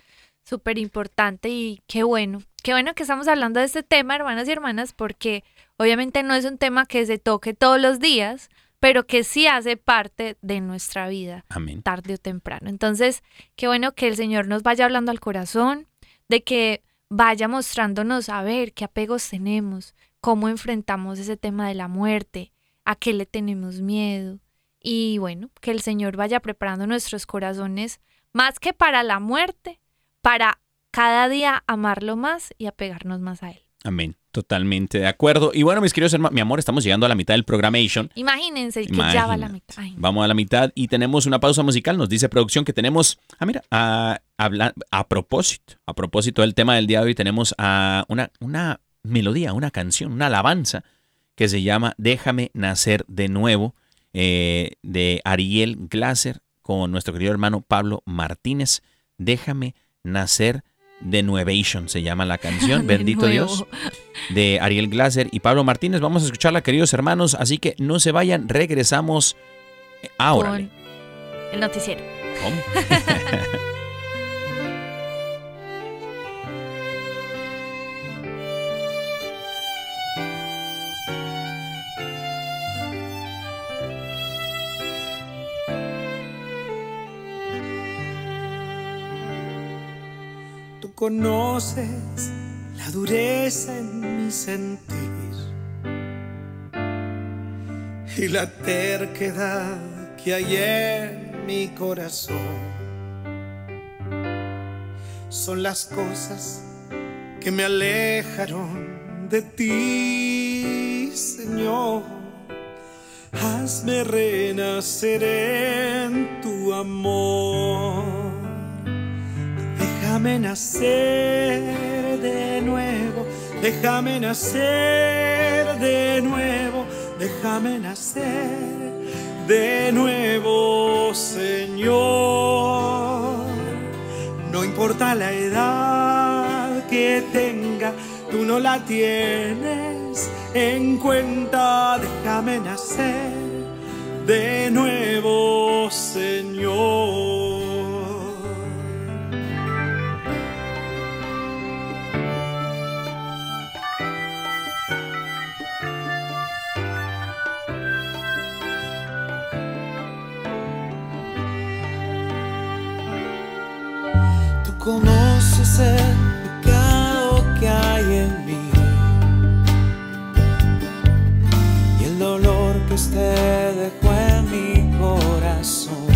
Súper importante y qué bueno. Qué bueno que estamos hablando de este tema, hermanos y hermanas, porque obviamente no es un tema que se toque todos los días, pero que sí hace parte de nuestra vida, Amén. tarde o temprano. Entonces, qué bueno que el Señor nos vaya hablando al corazón, de que vaya mostrándonos a ver qué apegos tenemos, cómo enfrentamos ese tema de la muerte, a qué le tenemos miedo. Y bueno, que el Señor vaya preparando nuestros corazones más que para la muerte, para cada día amarlo más y apegarnos más a Él. Amén. Totalmente de acuerdo. Y bueno, mis queridos hermanos, mi amor, estamos llegando a la mitad del programation. Imagínense que ya va a la mitad. Ay. Vamos a la mitad y tenemos una pausa musical. Nos dice producción que tenemos, ah, mira, a, a propósito, a propósito del tema del día de hoy, tenemos a una, una melodía, una canción, una alabanza que se llama Déjame nacer de nuevo, eh, de Ariel Glaser con nuestro querido hermano Pablo Martínez. Déjame nacer The Nuevation se llama la canción, bendito nuevo. Dios, de Ariel Glaser y Pablo Martínez. Vamos a escucharla, queridos hermanos, así que no se vayan, regresamos ahora. El noticiero. Tú conoces la dureza en mi sentir y la terquedad que hay en mi corazón. Son las cosas que me alejaron de ti, Señor. Hazme renacer en tu amor. Déjame nacer de nuevo, déjame nacer de nuevo, déjame nacer de nuevo, Señor. No importa la edad que tenga, tú no la tienes en cuenta, déjame nacer de nuevo, Señor. Conoces el pecado que hay en mí y el dolor que usted dejó en mi corazón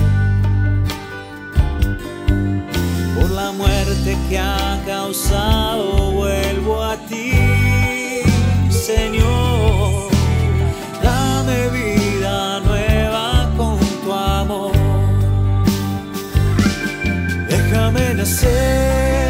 por la muerte que ha causado. Vuelvo a ti, Señor. Déjame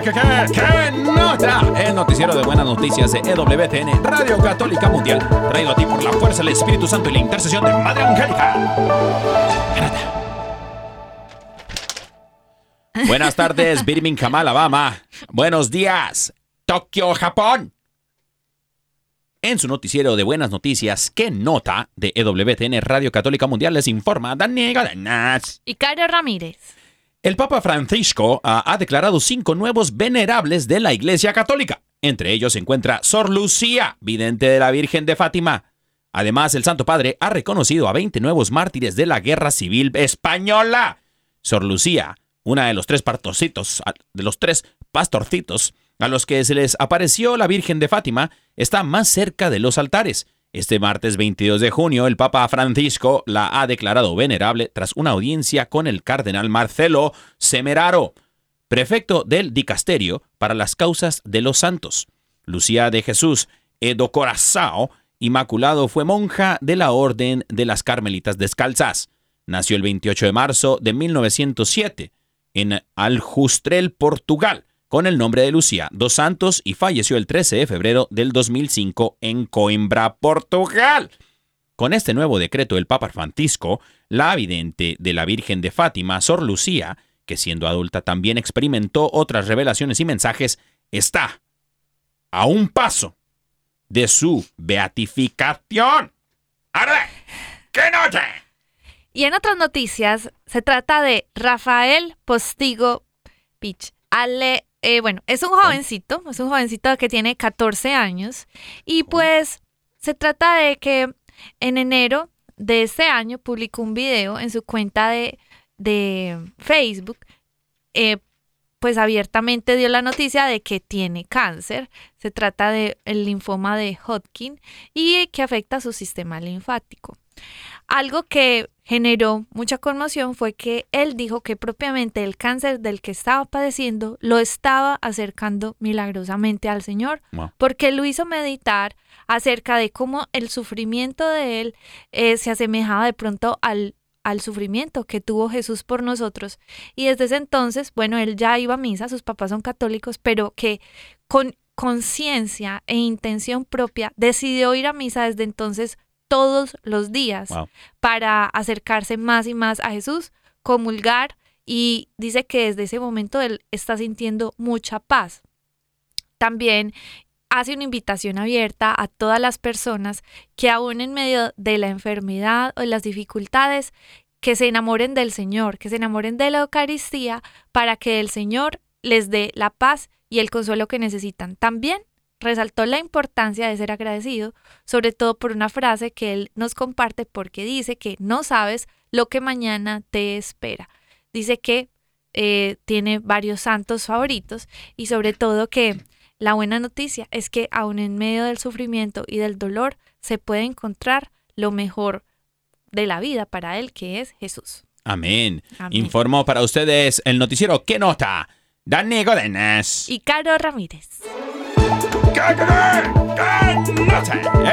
¿Qué, qué, qué, qué nota? El noticiero de buenas noticias de EWTN, Radio Católica Mundial, traído a ti por la fuerza del Espíritu Santo y la intercesión de Madre Angélica. Buenas tardes, Birmingham, Alabama. Buenos días, Tokio, Japón. En su noticiero de buenas noticias, ¿qué nota? De EWTN Radio Católica Mundial les informa Daniel Galanas. Y Caro Ramírez. El Papa Francisco ha declarado cinco nuevos venerables de la Iglesia Católica. Entre ellos se encuentra Sor Lucía, vidente de la Virgen de Fátima. Además, el Santo Padre ha reconocido a 20 nuevos mártires de la Guerra Civil Española. Sor Lucía, una de los tres de los tres pastorcitos a los que se les apareció la Virgen de Fátima, está más cerca de los altares. Este martes 22 de junio, el Papa Francisco la ha declarado venerable tras una audiencia con el cardenal Marcelo Semeraro, prefecto del dicasterio para las causas de los santos. Lucía de Jesús Edo Corazao Inmaculado fue monja de la Orden de las Carmelitas Descalzas. Nació el 28 de marzo de 1907 en Aljustrel, Portugal, con el nombre de Lucía dos Santos y falleció el 13 de febrero del 2005 en Coimbra, Portugal. Con este nuevo decreto del Papa Francisco, la vidente de la Virgen de Fátima, Sor Lucía, que siendo adulta también experimentó otras revelaciones y mensajes, está a un paso de su beatificación. ¡Arde! ¡Qué noche! Y en otras noticias, se trata de Rafael Postigo Pich. Ale, eh, bueno, es un jovencito, es un jovencito que tiene 14 años. Y pues se trata de que en enero de este año publicó un video en su cuenta de, de Facebook. eh, pues abiertamente dio la noticia de que tiene cáncer. Se trata del linfoma de Hodgkin y que afecta a su sistema linfático. Algo que generó mucha conmoción fue que él dijo que propiamente el cáncer del que estaba padeciendo lo estaba acercando milagrosamente al Señor, Wow. porque lo hizo meditar acerca de cómo el sufrimiento de él eh, se asemejaba de pronto al, al sufrimiento que tuvo Jesús por nosotros. Y desde ese entonces, bueno, él ya iba a misa, sus papás son católicos, pero que con conciencia e intención propia decidió ir a misa desde entonces todos los días Wow. para acercarse más y más a Jesús, comulgar y dice que desde ese momento él está sintiendo mucha paz. También hace una invitación abierta a todas las personas que aún en medio de la enfermedad o de las dificultades, que se enamoren del Señor, que se enamoren de la Eucaristía para que el Señor les dé la paz y el consuelo que necesitan. También resaltó la importancia de ser agradecido, sobre todo por una frase que él nos comparte porque dice que no sabes lo que mañana te espera. Dice que eh, tiene varios santos favoritos y sobre todo que la buena noticia es que aún en medio del sufrimiento y del dolor se puede encontrar lo mejor de la vida para él, que es Jesús. Amén. Amén. Informó para ustedes el noticiero ¿Qué nota? Dani Godenes. Y Caro Ramírez.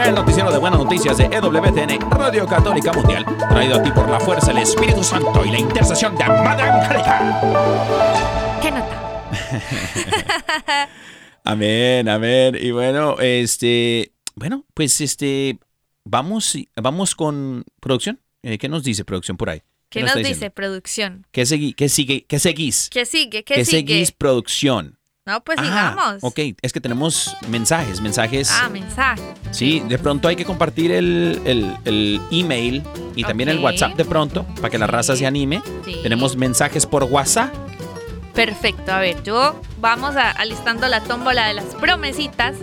El noticiero de buenas noticias de EWTN, Radio Católica Mundial, traído a ti por la fuerza del Espíritu Santo y la intercesión de Madre Angélica. ¿Qué nota? Amén, amén. Y bueno, este, bueno, pues este, vamos, vamos con producción. Eh, ¿Qué nos dice producción por ahí? ¿Qué nos nos está dice producción? ¿Qué, segui- qué sigue? ¿Qué seguís? ¿Qué sigue? ¿Qué, ¿Qué sigue? seguís producción? No, pues Ah, sigamos. ok, es que tenemos mensajes, mensajes. Ah, mensaje. Sí, de pronto hay que compartir el, el- el email y también el. WhatsApp de pronto para que la raza se anime. Sí. Tenemos mensajes por WhatsApp. Perfecto, a ver, yo vamos a, alistando la tómbola de las promesitas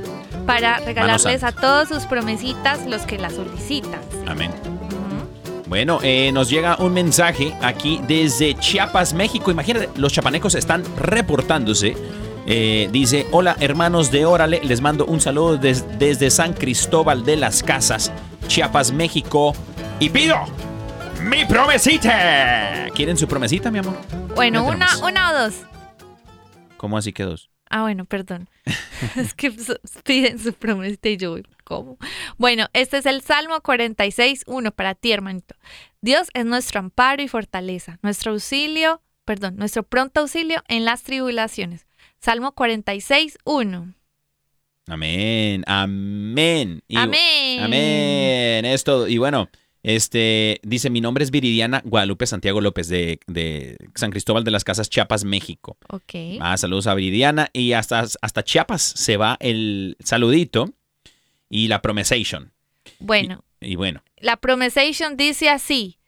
para regalarles a todos sus promesitas los que las solicitan. ¿sí? Amén. Bueno, eh, nos llega un mensaje aquí desde Chiapas, México. Imagínate, los chapanecos están reportándose. Eh, dice, hola hermanos de Órale, les mando un saludo des- desde San Cristóbal de las Casas, Chiapas, México. Y pido mi promesita. ¿Quieren su promesita, mi amor? Bueno, una, una o dos. ¿Cómo así que dos? Ah, bueno, perdón. es que so- piden su promesa y yo, ¿cómo? Bueno, este es el Salmo 46, 1 para ti, hermanito. Dios es nuestro amparo y fortaleza, nuestro auxilio, perdón, nuestro pronto auxilio en las tribulaciones. Salmo 46, 1. Amén, amén. Y- Amén. Amén. Es todo. Y bueno, este dice: Mi nombre es Viridiana Guadalupe Santiago López de, de San Cristóbal de las Casas, Chiapas, México. Ok. Ah, saludos a Viridiana. Y hasta, hasta Chiapas se va el saludito y la promesation. Bueno, Y bueno, la promesation dice así.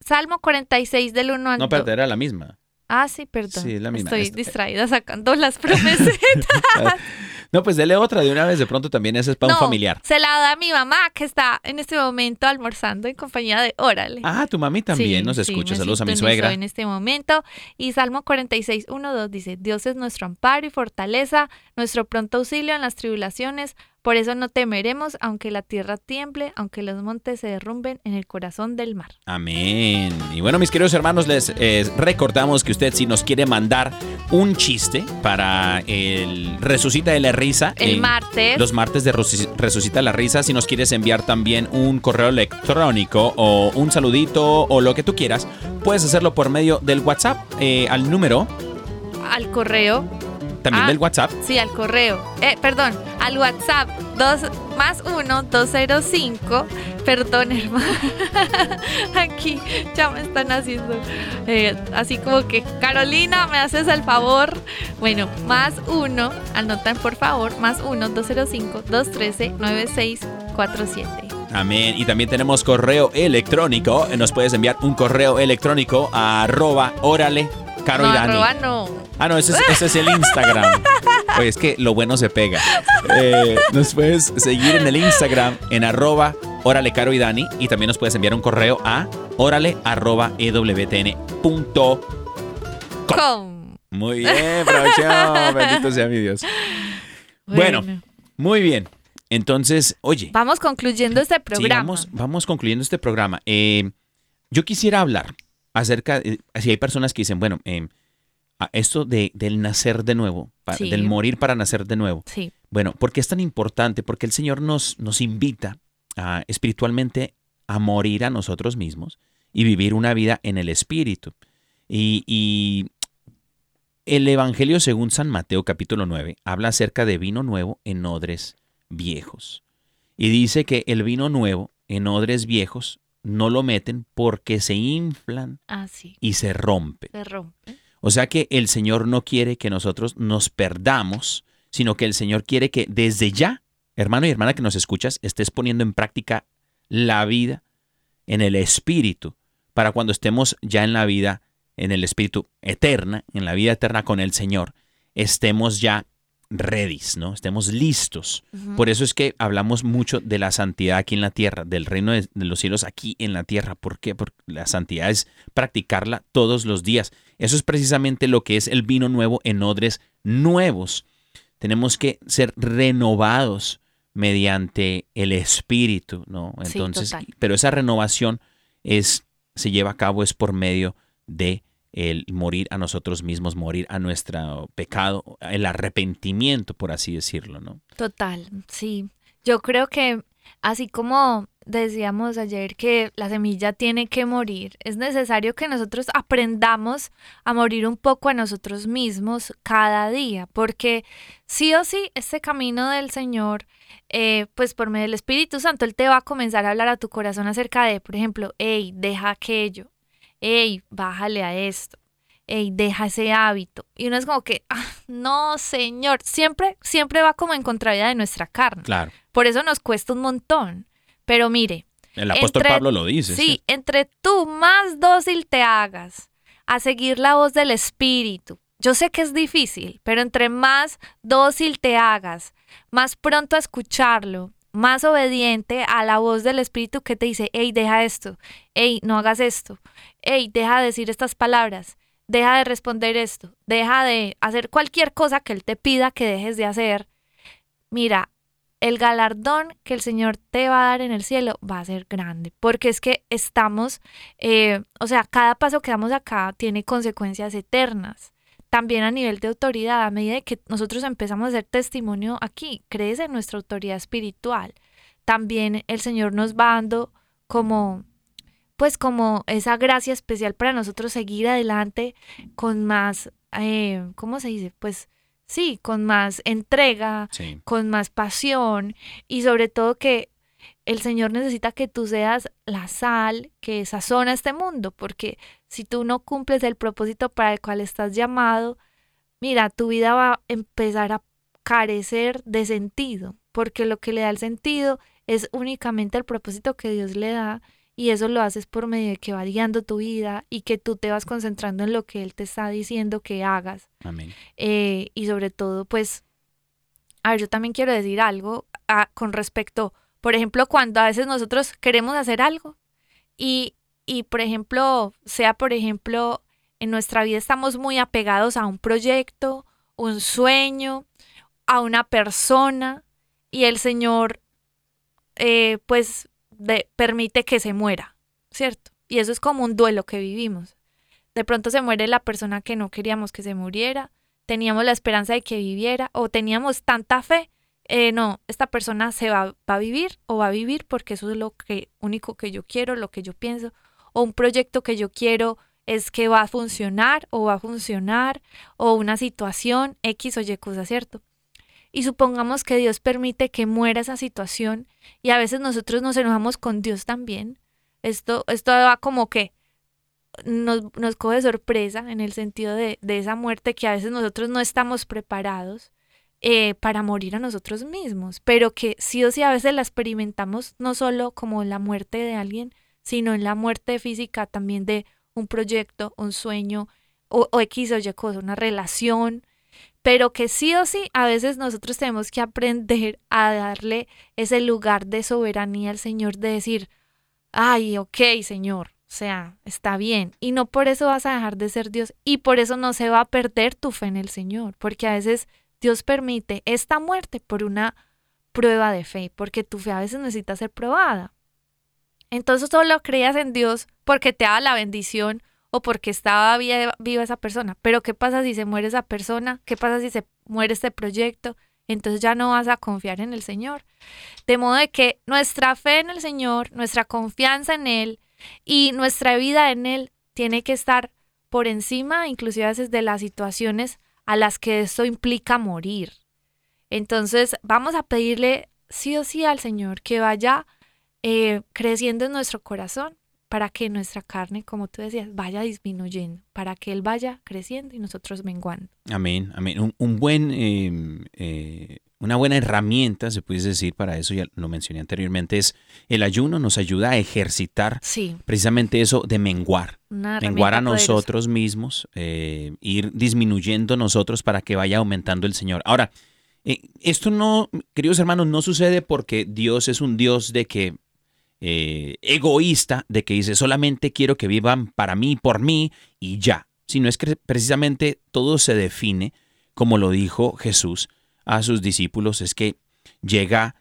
Salmo 46 del 1 al no, 2. pero era la misma. Ah, sí, perdón. Sí, es la misma. Estoy Esta- distraída sacando las promesas. No, pues dele otra de una vez. De pronto también ese es para un familiar. Se la da a mi mamá que está en este momento almorzando en compañía de Órale. Ah, tu mami también Sí, nos sí, escucha. me Saludos a mi suegra. En este momento. Y Salmo 46, 1, 2 dice: Dios es nuestro amparo y fortaleza, nuestro pronto auxilio en las tribulaciones. Por eso no temeremos, aunque la tierra tiemble, aunque los montes se derrumben en el corazón del mar. Amén. Y bueno, mis queridos hermanos, les eh, recordamos que usted si nos quiere mandar un chiste para el Resucita de la Risa. El eh, martes. Los martes de Resuc- Resucita la Risa, si nos quieres enviar también un correo electrónico o un saludito o lo que tú quieras, puedes hacerlo por medio del WhatsApp eh, al número al correo también Ah. del WhatsApp. Sí, al correo. Eh, perdón, al WhatsApp 2 más 1 205. Perdón, hermano. Aquí ya me están haciendo eh, así como que Carolina, ¿me haces el favor? Bueno, más 1, anotan por favor, más 1 205 213 9647. Amén. Y también tenemos correo electrónico. Nos puedes enviar un correo electrónico a arroba órale caro no, y Dani. arroba no. Ah, no, ese es, ese es el Instagram. Oye, es que lo bueno se pega. Eh, nos puedes seguir en el Instagram en arroba órale caro y Dani. Y también nos puedes enviar un correo a órale arroba ewtn.com. Com. Muy bien, producción. Bendito sea mi Dios. Bueno. Muy bien. Entonces, oye. Vamos concluyendo este Sí, programa. vamos, vamos concluyendo este programa. Eh, yo quisiera hablar acerca, de, si hay personas que dicen, bueno, eh, a esto de, del nacer de nuevo, Sí. del morir para nacer de nuevo. Sí, Bueno, ¿por qué es tan importante? Porque el Señor nos, nos invita a, espiritualmente a morir a nosotros mismos y vivir una vida en el Espíritu. Y, y el Evangelio según San Mateo capítulo 9 habla acerca de vino nuevo en odres viejos. Y dice que el vino nuevo en odres viejos no lo meten porque se inflan así. y se rompen. Se rompe. O sea que el Señor no quiere que nosotros nos perdamos, sino que el Señor quiere que desde ya, hermano y hermana que nos escuchas, estés poniendo en práctica la vida en el Espíritu, para cuando estemos ya en la vida, en el Espíritu eterna, en la vida eterna con el Señor, estemos ya ready, ¿no? Estemos listos. Por eso es que hablamos mucho de la santidad aquí en la tierra, del reino de, de los cielos aquí en la tierra. ¿Por qué? Porque la santidad es practicarla todos los días. Eso es precisamente lo que es el vino nuevo en odres nuevos. Tenemos que ser renovados mediante el espíritu, ¿no? Entonces, pero esa renovación es se lleva a cabo es por medio de el morir a nosotros mismos, morir a nuestro pecado, el arrepentimiento, por así decirlo, ¿no? Total, sí. Yo creo que así como decíamos ayer que la semilla tiene que morir, es necesario que nosotros aprendamos a morir un poco a nosotros mismos cada día, porque sí o sí, este camino del Señor, eh, pues por medio del Espíritu Santo, Él te va a comenzar a hablar a tu corazón acerca de, por ejemplo, hey, deja aquello, hey, bájale a esto, hey, deja ese hábito. Y uno es como que, ah, no, Señor, siempre, siempre va como en contravía de nuestra carne. Claro. Por eso nos cuesta un montón. Pero mire, El apóstol Entre- Pablo lo dice. sí, entre tú más dócil te hagas a seguir la voz del Espíritu. Yo sé que es difícil, pero entre más dócil te hagas, más pronto a escucharlo, más obediente a la voz del Espíritu que te dice, hey, deja esto, hey, no hagas esto, hey, deja de decir estas palabras, deja de responder esto, deja de hacer cualquier cosa que Él te pida que dejes de hacer. Mira, el galardón que el Señor te va a dar en el cielo va a ser grande, porque es que estamos, eh, o sea, cada paso que damos acá tiene consecuencias eternas. También a nivel de autoridad, a medida que nosotros empezamos a hacer testimonio aquí, crece en nuestra autoridad espiritual. También el Señor nos va dando como, pues como esa gracia especial para nosotros seguir adelante con más, eh, ¿cómo se dice? Pues sí, con más entrega, Sí. con más pasión y sobre todo que el Señor necesita que tú seas la sal que sazona este mundo, porque si tú no cumples el propósito para el cual estás llamado, mira, tu vida va a empezar a carecer de sentido, porque lo que le da el sentido es únicamente el propósito que Dios le da y eso lo haces por medio de que va guiando tu vida y que tú te vas concentrando en lo que Él te está diciendo que hagas. Amén. Eh, y sobre todo, pues, a ver, yo también quiero decir algo ah, con respecto, por ejemplo, cuando a veces nosotros queremos hacer algo y, y, por ejemplo, sea, por ejemplo, en nuestra vida estamos muy apegados a un proyecto, un sueño, a una persona y el Señor, eh, pues, de- permite que se muera, ¿cierto? Y eso es como un duelo que vivimos. De pronto se muere la persona que no queríamos que se muriera, teníamos la esperanza de que viviera o teníamos tanta fe, eh, no, esta persona se va, a vivir o va a vivir porque eso es lo único que yo quiero, lo que yo pienso, o un proyecto que yo quiero es que va a funcionar o va a funcionar o una situación X o Y cosa, ¿cierto? Y supongamos que Dios permite que muera esa situación y a veces nosotros nos enojamos con Dios también. Esto, esto va como que nos, nos coge sorpresa en el sentido de, de esa muerte que a veces nosotros no estamos preparados eh, para morir a nosotros mismos, pero que sí o sí a veces la experimentamos no solo como la muerte de alguien, sino en la muerte física también de un proyecto, un sueño o, o X o Y cosa, una relación, pero que sí o sí a veces nosotros tenemos que aprender a darle ese lugar de soberanía al Señor, de decir, ay, ok, Señor, o sea, está bien. Y no por eso vas a dejar de ser Dios y por eso no se va a perder tu fe en el Señor, porque a veces Dios permite esta muerte por una prueba de fe, porque tu fe a veces necesita ser probada. Entonces solo creas en Dios porque te da la bendición o porque estaba viva esa persona. Pero ¿qué pasa si se muere esa persona? ¿Qué pasa si se muere este proyecto? Entonces ya no vas a confiar en el Señor. De modo de que nuestra fe en el Señor, nuestra confianza en Él y nuestra vida en Él tiene que estar por encima, inclusive a veces, de las situaciones a las que esto implica morir. Entonces vamos a pedirle sí o sí al Señor que vaya eh, creciendo en nuestro corazón para que nuestra carne, como tú decías, vaya disminuyendo, para que Él vaya creciendo y nosotros menguando. Amén, amén. Un, buen, em, eh, una buena herramienta, se puede decir, para eso, ya lo mencioné anteriormente, es el ayuno nos ayuda a ejercitar sí. precisamente eso de menguar. menguar a nosotros mismos, eh, ir disminuyendo nosotros para que vaya aumentando el Señor. Ahora, eh, esto no, queridos hermanos, no sucede porque Dios es un Dios de que eh, egoísta de que dice solamente quiero que vivan para mí, por mí y ya, sino es que precisamente todo se define, como lo dijo Jesús a sus discípulos, es que llega,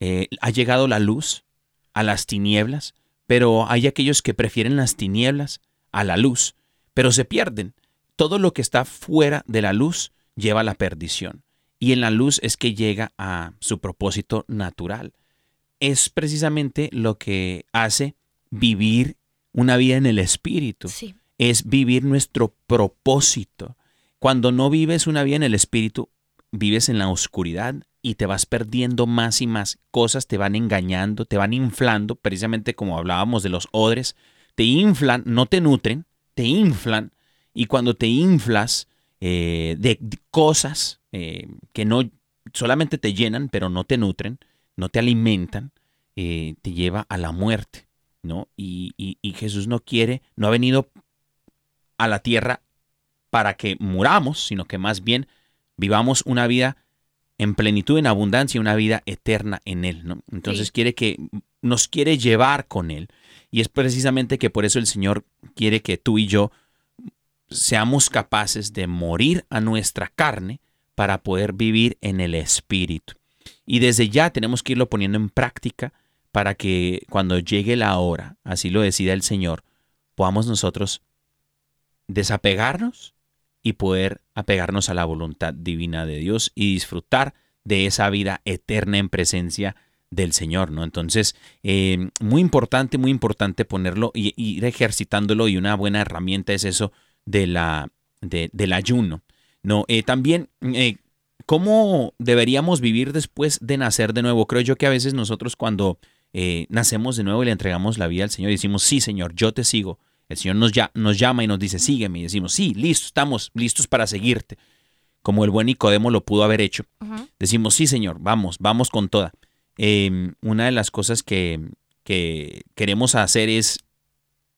eh, ha llegado la luz a las tinieblas, pero hay aquellos que prefieren las tinieblas a la luz, pero se pierden. Todo lo que está fuera de la luz lleva a la perdición. Y en la luz es que llega a su propósito natural es precisamente lo que hace vivir una vida en el Espíritu. Es vivir nuestro propósito. Cuando no vives una vida en el Espíritu, vives en la oscuridad y te vas perdiendo más y más. Cosas te van engañando, te van inflando, precisamente como hablábamos de los odres, te inflan, no te nutren, te inflan. Y cuando te inflas eh, de, cosas eh, que no solamente te llenan, pero no te nutren, no te alimentan, eh, te lleva a la muerte, ¿no? Y, y, Jesús no quiere, no ha venido a la tierra para que muramos, sino que más bien vivamos una vida en plenitud, en abundancia, una vida eterna en Él, ¿no? Entonces quiere que nos quiere llevar con Él. Y es precisamente que por eso el Señor quiere que tú y yo seamos capaces de morir a nuestra carne para poder vivir en el Espíritu. Y desde ya tenemos que irlo poniendo en práctica para que cuando llegue la hora, así lo decida el Señor, podamos nosotros desapegarnos y poder apegarnos a la voluntad divina de Dios y disfrutar de esa vida eterna en presencia del Señor, ¿no? Entonces, eh, muy importante, muy importante ponerlo y ir ejercitándolo y una buena herramienta es eso de la, del ayuno, ¿no? Eh, también eh, ¿Cómo deberíamos vivir después de nacer de nuevo? Creo yo que a veces nosotros cuando eh, nacemos de nuevo y le entregamos la vida al Señor decimos, sí Señor, yo te sigo. El Señor nos, ya, nos llama y nos dice, sígueme. Y decimos, sí, listo, estamos listos para seguirte. Como el buen Nicodemo lo pudo haber hecho. Decimos, sí Señor, vamos, vamos con toda. Em, una de las cosas que, que queremos hacer es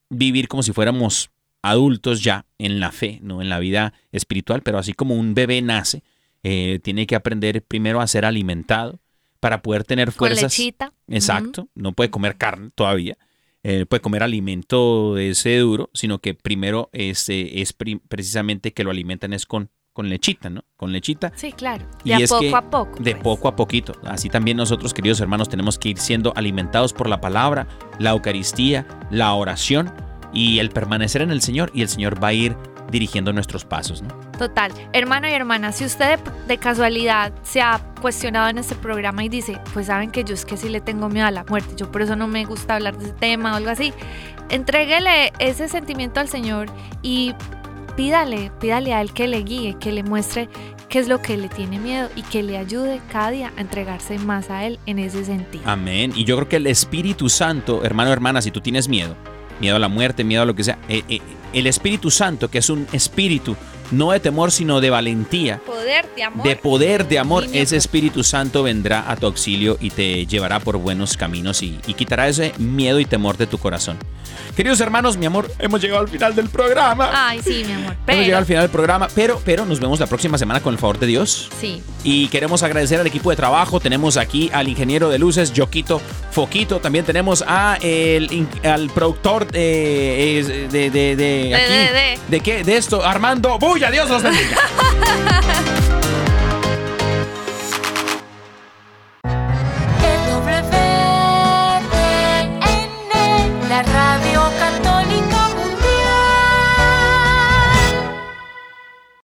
vivir como si fuéramos adultos ya en la fe, no en la vida espiritual, pero así como un bebé nace, eh, tiene que aprender primero a ser alimentado para poder tener fuerzas. Con lechita. Exacto, no puede comer carne todavía, eh, puede comer alimento ese duro, sino que primero es, es precisamente que lo alimentan es con, con lechita, ¿no? Con lechita. Sí, claro. De a poco a poco. De pues. poco a poquito. Así también nosotros, queridos hermanos, tenemos que ir siendo alimentados por la palabra, la Eucaristía, la oración y el permanecer en el Señor y el Señor va a ir dirigiendo nuestros pasos. ¿no? Total. Hermano y hermana, si usted de, casualidad se ha cuestionado en este programa y dice, pues saben que yo es que sí le tengo miedo a la muerte, yo por eso no me gusta hablar de ese tema o algo así, Entréguele ese sentimiento al Señor y pídale, pídale a Él que le guíe, que le muestre qué es lo que le tiene miedo y que le ayude cada día a entregarse más a Él en ese sentido. Amén. Y yo creo que el Espíritu Santo, hermano, hermana, si tú tienes miedo, miedo a la muerte, miedo a lo que sea, eh, eh, el Espíritu Santo, que es un espíritu no de temor, sino de valentía, Poder de amor. de poder, de amor, ese Espíritu Santo vendrá a tu auxilio y te llevará por buenos caminos y, y quitará ese miedo y temor de tu corazón. Queridos hermanos, mi amor, hemos llegado al final del programa. Ay, sí, mi amor. Hemos llegado al final del programa, pero, pero nos vemos la próxima semana con el favor de Dios. sí. Y queremos agradecer al equipo de trabajo. Tenemos aquí al ingeniero de luces, Joquito Foquito. También tenemos a el, al productor eh, de, de, de, De- aquí. de- de. ¿De qué? De esto, Armando. ¡Buya! Dios los bendiga.